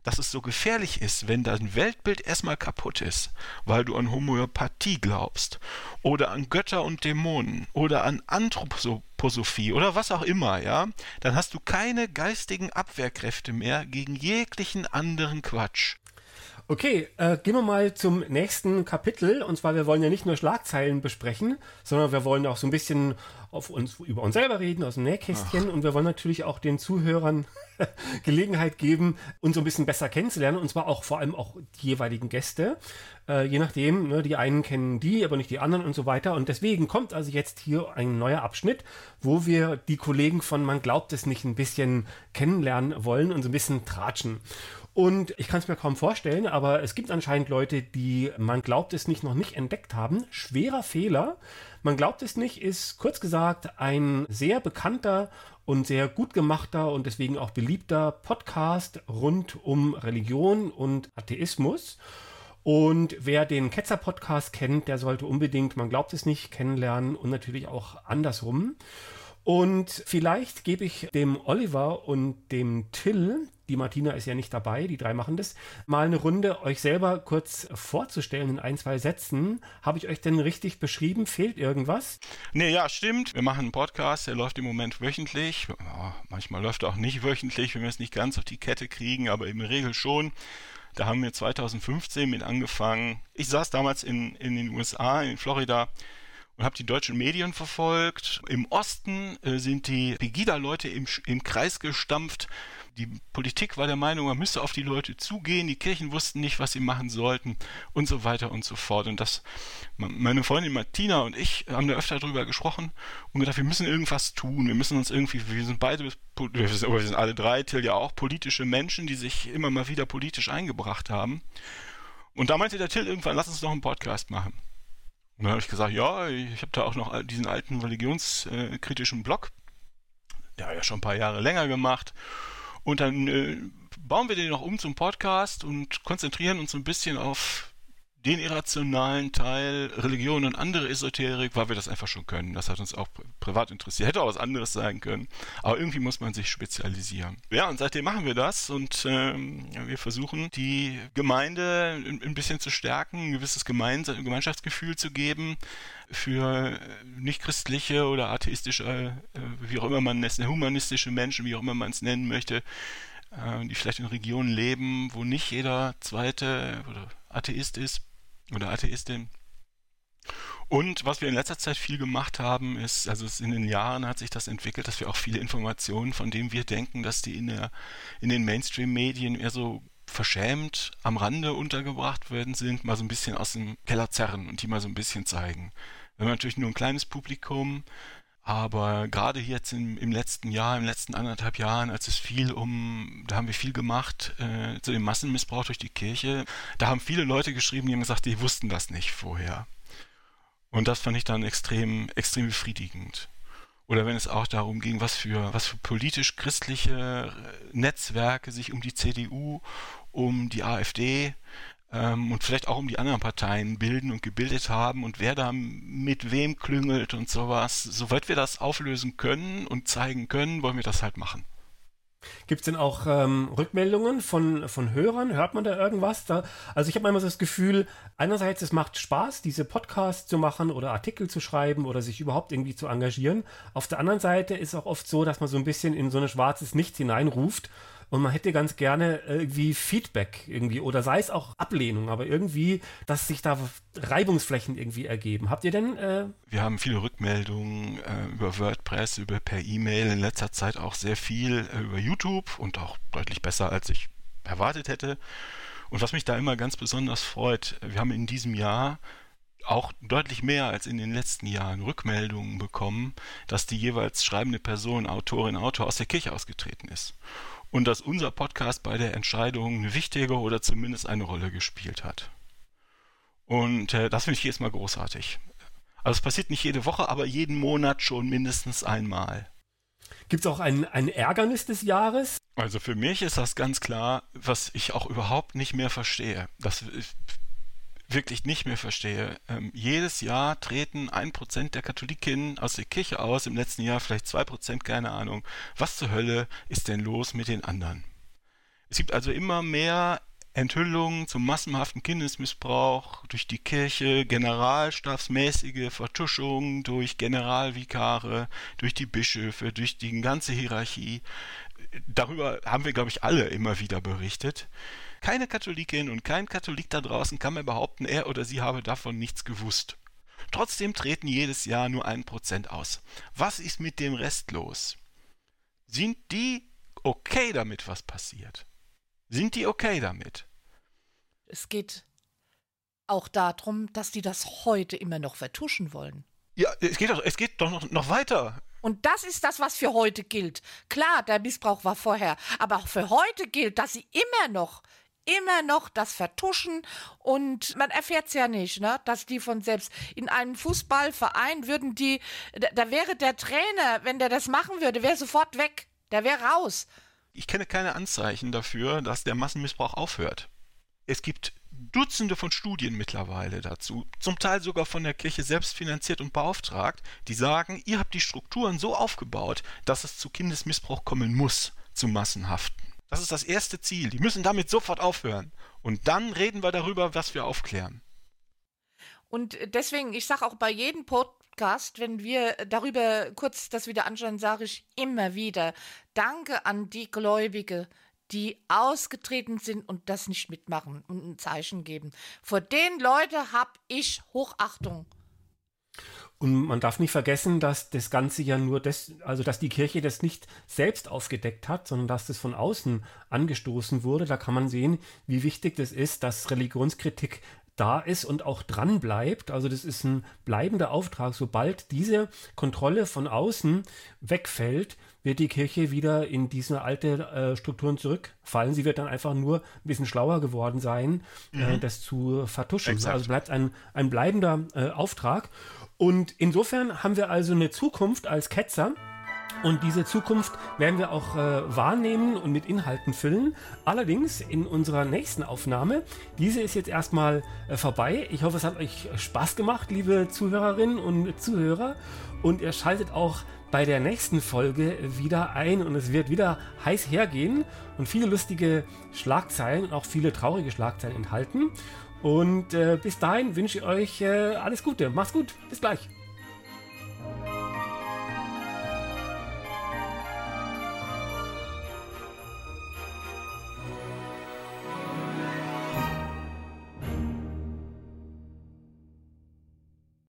dass es so gefährlich ist, wenn dein Weltbild erstmal kaputt ist, weil du an Homöopathie glaubst oder an Götter und Dämonen oder an Anthroposophie oder was auch immer, ja, dann hast du keine geistigen Abwehrkräfte mehr gegen jeglichen anderen Quatsch. Okay, äh, gehen wir mal zum nächsten Kapitel. Und zwar, wir wollen ja nicht nur Schlagzeilen besprechen, sondern wir wollen auch so ein bisschen auf uns, über uns selber reden, aus dem Nähkästchen. Ach. Und wir wollen natürlich auch den Zuhörern Gelegenheit geben, uns so ein bisschen besser kennenzulernen. Und zwar auch vor allem auch die jeweiligen Gäste. Äh, je nachdem, ne, die einen kennen die, aber nicht die anderen und so weiter. Und deswegen kommt also jetzt hier ein neuer Abschnitt, wo wir die Kollegen von Man glaubt es nicht ein bisschen kennenlernen wollen und so ein bisschen tratschen. Und ich kann es mir kaum vorstellen, aber es gibt anscheinend Leute, die man glaubt es nicht noch nicht entdeckt haben. Schwerer Fehler. Man glaubt es nicht ist kurz gesagt ein sehr bekannter und sehr gut gemachter und deswegen auch beliebter Podcast rund um Religion und Atheismus. Und wer den Ketzer-Podcast kennt, der sollte unbedingt, man glaubt es nicht, kennenlernen und natürlich auch andersrum. Und vielleicht gebe ich dem Oliver und dem Till, die Martina ist ja nicht dabei, die drei machen das, mal eine Runde euch selber kurz vorzustellen in ein, zwei Sätzen. Habe ich euch denn richtig beschrieben? Fehlt irgendwas? Nee, ja, stimmt. Wir machen einen Podcast, der läuft im Moment wöchentlich. Ja, manchmal läuft er auch nicht wöchentlich, wenn wir es nicht ganz auf die Kette kriegen, aber der Regel schon. Da haben wir 2015 mit angefangen. Ich saß damals in, in den USA, in Florida habe die deutschen Medien verfolgt. Im Osten äh, sind die Pegida-Leute im, im Kreis gestampft. Die Politik war der Meinung, man müsse auf die Leute zugehen, die Kirchen wussten nicht, was sie machen sollten und so weiter und so fort. Und das, meine Freundin Martina und ich haben da öfter drüber gesprochen und gedacht, wir müssen irgendwas tun, wir müssen uns irgendwie, wir sind beide, wir sind, wir sind alle drei, Till ja auch, politische Menschen, die sich immer mal wieder politisch eingebracht haben. Und da meinte der Till irgendwann, lass uns noch einen Podcast machen. Und dann habe ich gesagt, ja, ich habe da auch noch diesen alten religionskritischen Blog, der hat ja schon ein paar Jahre länger gemacht. Und dann äh, bauen wir den noch um zum Podcast und konzentrieren uns ein bisschen auf den irrationalen Teil, Religion und andere Esoterik, weil wir das einfach schon können. Das hat uns auch privat interessiert. Hätte auch was anderes sein können. Aber irgendwie muss man sich spezialisieren. Ja, und seitdem machen wir das und ähm, wir versuchen, die Gemeinde ein, ein bisschen zu stärken, ein gewisses Gemein Gemeinschaftsgefühl zu geben für nichtchristliche oder atheistische, äh, wie auch immer man es, humanistische Menschen, wie auch immer man es nennen möchte, äh, die vielleicht in Regionen leben, wo nicht jeder zweite oder Atheist ist oder Atheistin. Und was wir in letzter Zeit viel gemacht haben, ist, also in den Jahren hat sich das entwickelt, dass wir auch viele Informationen, von denen wir denken, dass die in, der, in den Mainstream-Medien eher so verschämt am Rande untergebracht werden sind, mal so ein bisschen aus dem Keller zerren und die mal so ein bisschen zeigen. Wir haben natürlich nur ein kleines Publikum, aber gerade jetzt im, im, letzten Jahr, im letzten anderthalb Jahren, als es viel um, da haben wir viel gemacht äh, zu dem Massenmissbrauch durch die Kirche, da haben viele Leute geschrieben, die haben gesagt, die wussten das nicht vorher. Und das fand ich dann extrem, extrem befriedigend. Oder wenn es auch darum ging, was für, was für politisch-christliche Netzwerke sich um die CDU, um die AfD ähm, und vielleicht auch um die anderen Parteien bilden und gebildet haben und wer da mit wem klüngelt und sowas. Soweit wir das auflösen können und zeigen können, wollen wir das halt machen. Gibt es denn auch ähm, Rückmeldungen von, von Hörern? Hört man da irgendwas? Da, also ich habe manchmal so das Gefühl, einerseits es macht Spaß, diese Podcasts zu machen oder Artikel zu schreiben oder sich überhaupt irgendwie zu engagieren. Auf der anderen Seite ist es auch oft so, dass man so ein bisschen in so ein schwarzes Nichts hineinruft und man hätte ganz gerne irgendwie Feedback irgendwie oder sei es auch Ablehnung, aber irgendwie, dass sich da Reibungsflächen irgendwie ergeben. Habt ihr denn? Äh Wir haben viele Rückmeldungen äh, über WordPress, über per E-Mail, in letzter Zeit auch sehr viel äh, über YouTube und auch deutlich besser, als ich erwartet hätte. Und was mich da immer ganz besonders freut, wir haben in diesem Jahr auch deutlich mehr als in den letzten Jahren Rückmeldungen bekommen, dass die jeweils schreibende Person, Autorin, Autor aus der Kirche ausgetreten ist und dass unser Podcast bei der Entscheidung eine wichtige oder zumindest eine Rolle gespielt hat. Und äh, das finde ich jedes Mal großartig. Also es passiert nicht jede Woche, aber jeden Monat schon mindestens einmal. Gibt es auch ein, ein Ärgernis des Jahres? Also für mich ist das ganz klar, was ich auch überhaupt nicht mehr verstehe. Das wirklich nicht mehr verstehe. Ähm, jedes Jahr treten ein Prozent der Katholikinnen aus der Kirche aus, im letzten Jahr vielleicht zwei Prozent, keine Ahnung. Was zur Hölle ist denn los mit den anderen? Es gibt also immer mehr Enthüllungen zum massenhaften Kindesmissbrauch durch die Kirche, generalstabsmäßige Vertuschungen durch Generalvikare, durch die Bischöfe, durch die ganze Hierarchie. Darüber haben wir, glaube ich, alle immer wieder berichtet. Keine Katholikin und kein Katholik da draußen kann mir behaupten, er oder sie habe davon nichts gewusst. Trotzdem treten jedes Jahr nur ein Prozent aus. Was ist mit dem Rest los? Sind die okay damit, was passiert? Sind die okay damit? Es geht auch darum, dass die das heute immer noch vertuschen wollen. Ja, es geht doch, es geht doch noch, noch weiter. Und das ist das, was für heute gilt. Klar, der Missbrauch war vorher, aber auch für heute gilt, dass sie immer noch immer noch das Vertuschen und man erfährt es ja nicht, ne, dass die von selbst in einem Fußballverein würden die, da, da wäre der Trainer, wenn der das machen würde, wäre sofort weg, der wäre raus. Ich kenne keine Anzeichen dafür, dass der Massenmissbrauch aufhört. Es gibt Dutzende von Studien mittlerweile dazu, zum Teil sogar von der Kirche selbst finanziert und beauftragt, die sagen, ihr habt die Strukturen so aufgebaut, dass es zu Kindesmissbrauch kommen muss, zu massenhaften. Das ist das erste Ziel. Die müssen damit sofort aufhören. Und dann reden wir darüber, was wir aufklären. Und deswegen, ich sage auch bei jedem Podcast, wenn wir darüber kurz das wieder anschauen, sage ich immer wieder, danke an die Gläubige, die ausgetreten sind und das nicht mitmachen und ein Zeichen geben. Vor den Leuten habe ich Hochachtung. Und man darf nicht vergessen, dass das Ganze ja nur das, also dass die Kirche das nicht selbst aufgedeckt hat, sondern dass das von außen angestoßen wurde. Da kann man sehen, wie wichtig das ist, dass Religionskritik da ist und auch dran bleibt. Also das ist ein bleibender Auftrag. Sobald diese Kontrolle von außen wegfällt, wird die Kirche wieder in diese alte äh, Strukturen zurückfallen. Sie wird dann einfach nur ein bisschen schlauer geworden sein, äh, mhm. äh, das zu vertuschen. Exakt. Also bleibt ein, ein bleibender äh, Auftrag. Und insofern haben wir also eine Zukunft als Ketzer. Und diese Zukunft werden wir auch äh, wahrnehmen und mit Inhalten füllen. Allerdings in unserer nächsten Aufnahme, diese ist jetzt erstmal äh, vorbei. Ich hoffe, es hat euch Spaß gemacht, liebe Zuhörerinnen und Zuhörer. Und ihr schaltet auch bei der nächsten Folge wieder ein und es wird wieder heiß hergehen und viele lustige Schlagzeilen und auch viele traurige Schlagzeilen enthalten. Und äh, bis dahin wünsche ich euch äh, alles Gute. Macht's gut. Bis gleich.